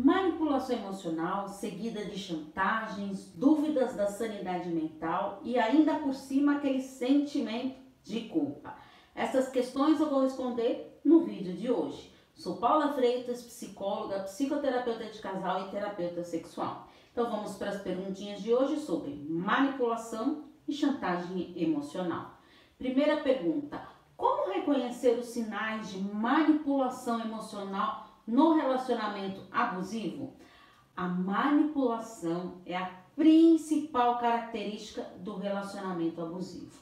Manipulação emocional, seguida de chantagens, dúvidas da sanidade mental e ainda por cima aquele sentimento de culpa. Essas questões eu vou responder no vídeo de hoje. Sou Paula Freitas, psicóloga, psicoterapeuta de casal e terapeuta sexual. Então vamos para as perguntinhas de hoje sobre manipulação e chantagem emocional. Primeira pergunta: como reconhecer os sinais de manipulação emocional no relacionamento abusivo, a manipulação é a principal característica do relacionamento abusivo.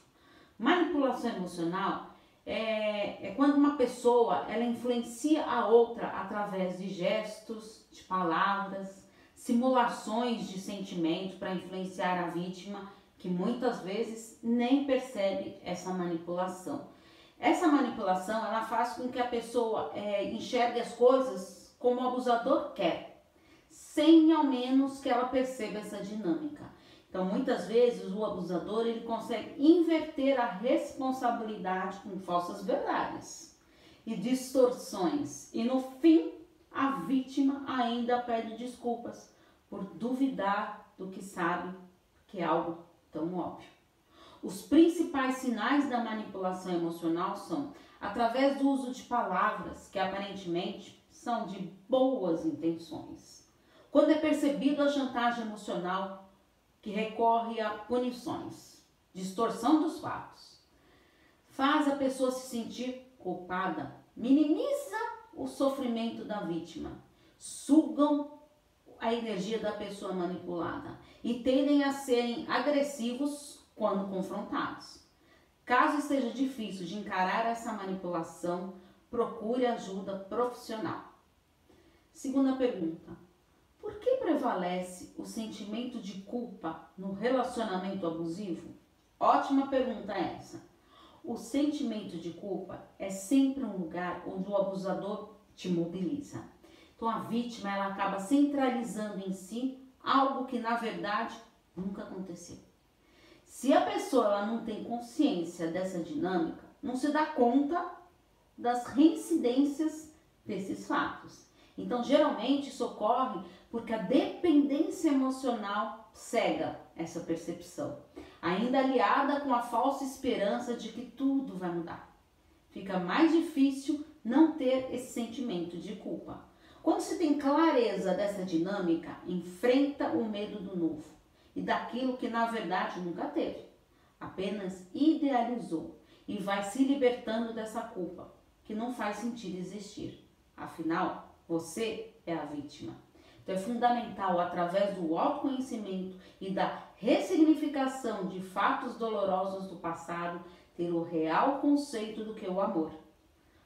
Manipulação emocional é, é, quando uma pessoa ela influencia a outra através de gestos, de palavras, simulações de sentimento para influenciar a vítima, que muitas vezes nem percebe essa manipulação. Essa manipulação ela faz com que a pessoa é, enxergue as coisas como o abusador quer, sem ao menos que ela perceba essa dinâmica. Então, muitas vezes o abusador ele consegue inverter a responsabilidade com falsas verdades e distorções, e no fim a vítima ainda pede desculpas por duvidar do que sabe que é algo tão óbvio. Os principais sinais da manipulação emocional são através do uso de palavras que aparentemente são de boas intenções. Quando é percebido a chantagem emocional que recorre a punições, distorção dos fatos, faz a pessoa se sentir culpada, minimiza o sofrimento da vítima, sugam a energia da pessoa manipulada e tendem a serem agressivos quando confrontados. Caso esteja difícil de encarar essa manipulação, procure ajuda profissional. Segunda pergunta: por que prevalece o sentimento de culpa no relacionamento abusivo? Ótima pergunta essa. O sentimento de culpa é sempre um lugar onde o abusador te mobiliza. Então a vítima ela acaba centralizando em si algo que na verdade nunca aconteceu. Se a pessoa ela não tem consciência dessa dinâmica, não se dá conta das reincidências desses fatos. Então, geralmente isso ocorre porque a dependência emocional cega essa percepção, ainda aliada com a falsa esperança de que tudo vai mudar. Fica mais difícil não ter esse sentimento de culpa. Quando se tem clareza dessa dinâmica, enfrenta o medo do novo e daquilo que na verdade nunca teve. Apenas idealizou e vai se libertando dessa culpa que não faz sentido existir. Afinal, você é a vítima. Então é fundamental, através do autoconhecimento e da ressignificação de fatos dolorosos do passado, ter o real conceito do que é o amor,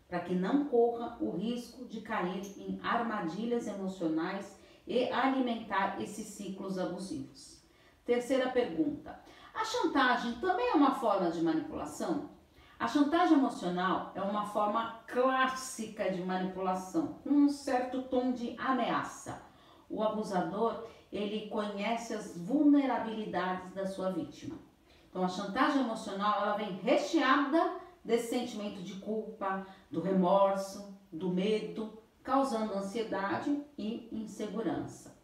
para que não corra o risco de cair em armadilhas emocionais e alimentar esses ciclos abusivos. Terceira pergunta: a chantagem também é uma forma de manipulação? A chantagem emocional é uma forma clássica de manipulação, com um certo tom de ameaça. O abusador, ele conhece as vulnerabilidades da sua vítima. Então a chantagem emocional, ela vem recheada desse sentimento de culpa, do remorso, do medo, causando ansiedade e insegurança.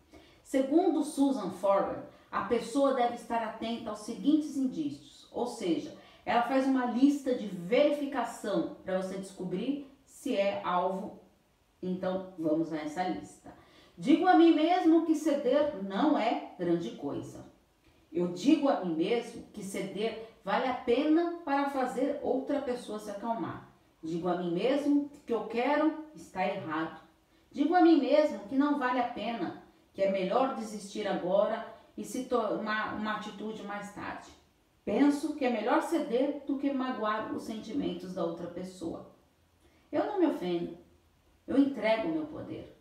Segundo Susan Forward, a pessoa deve estar atenta aos seguintes indícios, ou seja, ela faz uma lista de verificação para você descobrir se é alvo. Então, vamos a essa lista. Digo a mim mesmo que ceder não é grande coisa. Eu digo a mim mesmo que ceder vale a pena para fazer outra pessoa se acalmar. Digo a mim mesmo que eu quero está errado. Digo a mim mesmo que não vale a pena, que é melhor desistir agora e se tomar uma atitude mais tarde. Penso que é melhor ceder do que magoar os sentimentos da outra pessoa. Eu não me ofendo, eu entrego meu poder.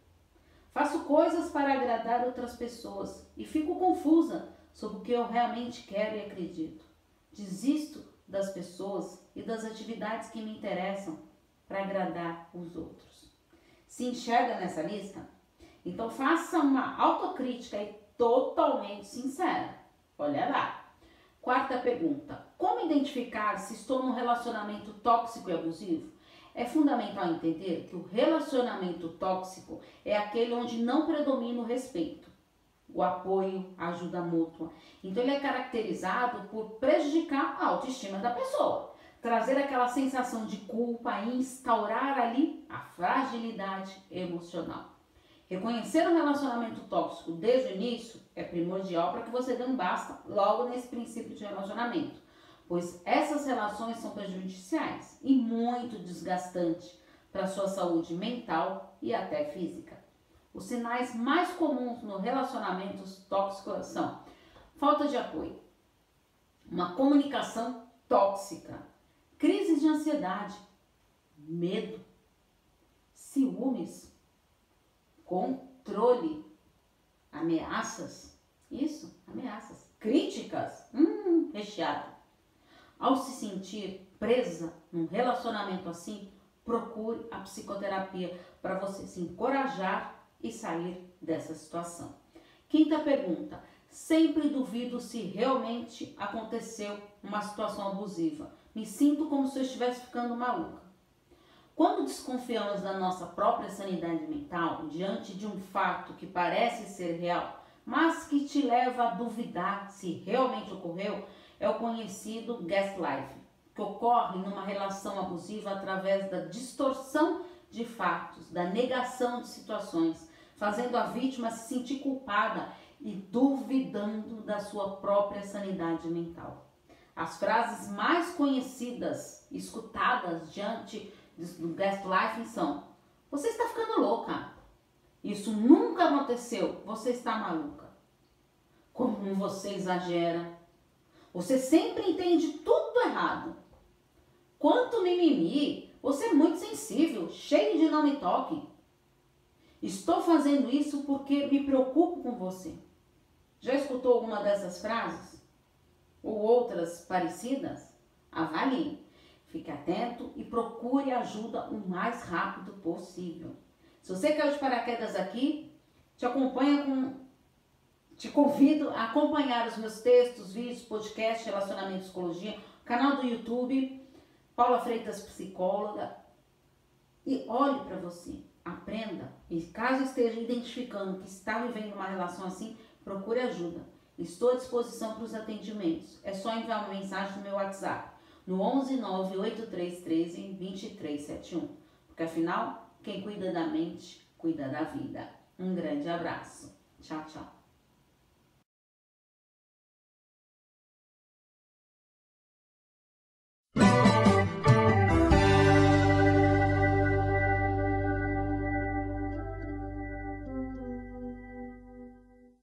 Faço coisas para agradar outras pessoas e fico confusa sobre o que eu realmente quero e acredito. Desisto das pessoas e das atividades que me interessam para agradar os outros. Se enxerga nessa lista? Então faça uma autocrítica e totalmente sincera. Olha lá. Quarta pergunta: Como identificar se estou num relacionamento tóxico e abusivo? É fundamental entender que o relacionamento tóxico é aquele onde não predomina o respeito, o apoio, a ajuda mútua. Então ele é caracterizado por prejudicar a autoestima da pessoa, trazer aquela sensação de culpa e instaurar ali a fragilidade emocional. Reconhecer um relacionamento tóxico desde o início é primordial para que você não basta logo nesse princípio de relacionamento, pois essas relações são prejudiciais e muito desgastantes para a sua saúde mental e até física. Os sinais mais comuns no relacionamentos tóxicos são falta de apoio, uma comunicação tóxica, crises de ansiedade, medo, ciúmes, controle, ameaças, isso, ameaças, críticas, hum, recheado. Ao se sentir presa num relacionamento assim, procure a psicoterapia para você se encorajar e sair dessa situação. Quinta pergunta: sempre duvido se realmente aconteceu uma situação abusiva. Me sinto como se eu estivesse ficando maluca. Quando desconfiamos da nossa própria sanidade mental diante de um fato que parece ser real, mas que te leva a duvidar se realmente ocorreu, é o conhecido gaslighting, que ocorre numa relação abusiva através da distorção de fatos, da negação de situações, fazendo a vítima se sentir culpada e duvidando da sua própria sanidade mental. As frases mais conhecidas, escutadas diante do gaslighting são: Você está ficando louca. Isso nunca aconteceu. Você está maluca. Como você exagera. Você sempre entende tudo errado. Quanto mimimi. Você é muito sensível, cheio de não me toque. Estou fazendo isso porque me preocupo com você. Já escutou alguma dessas frases? Ou outras parecidas? Avalie. Fique atento e procure ajuda o mais rápido possível. Se você caiu de paraquedas aqui, te acompanha com te convido a acompanhar os meus textos, vídeos, podcasts, relacionamento e psicologia, canal do YouTube, Paula Freitas Psicóloga. E olhe para você, aprenda. E caso esteja identificando que está vivendo uma relação assim, procure ajuda. Estou à disposição para os atendimentos. É só enviar uma mensagem no meu WhatsApp no 11 98313 2371. Porque afinal, quem cuida da mente, cuida da vida. Um grande abraço. Tchau, tchau.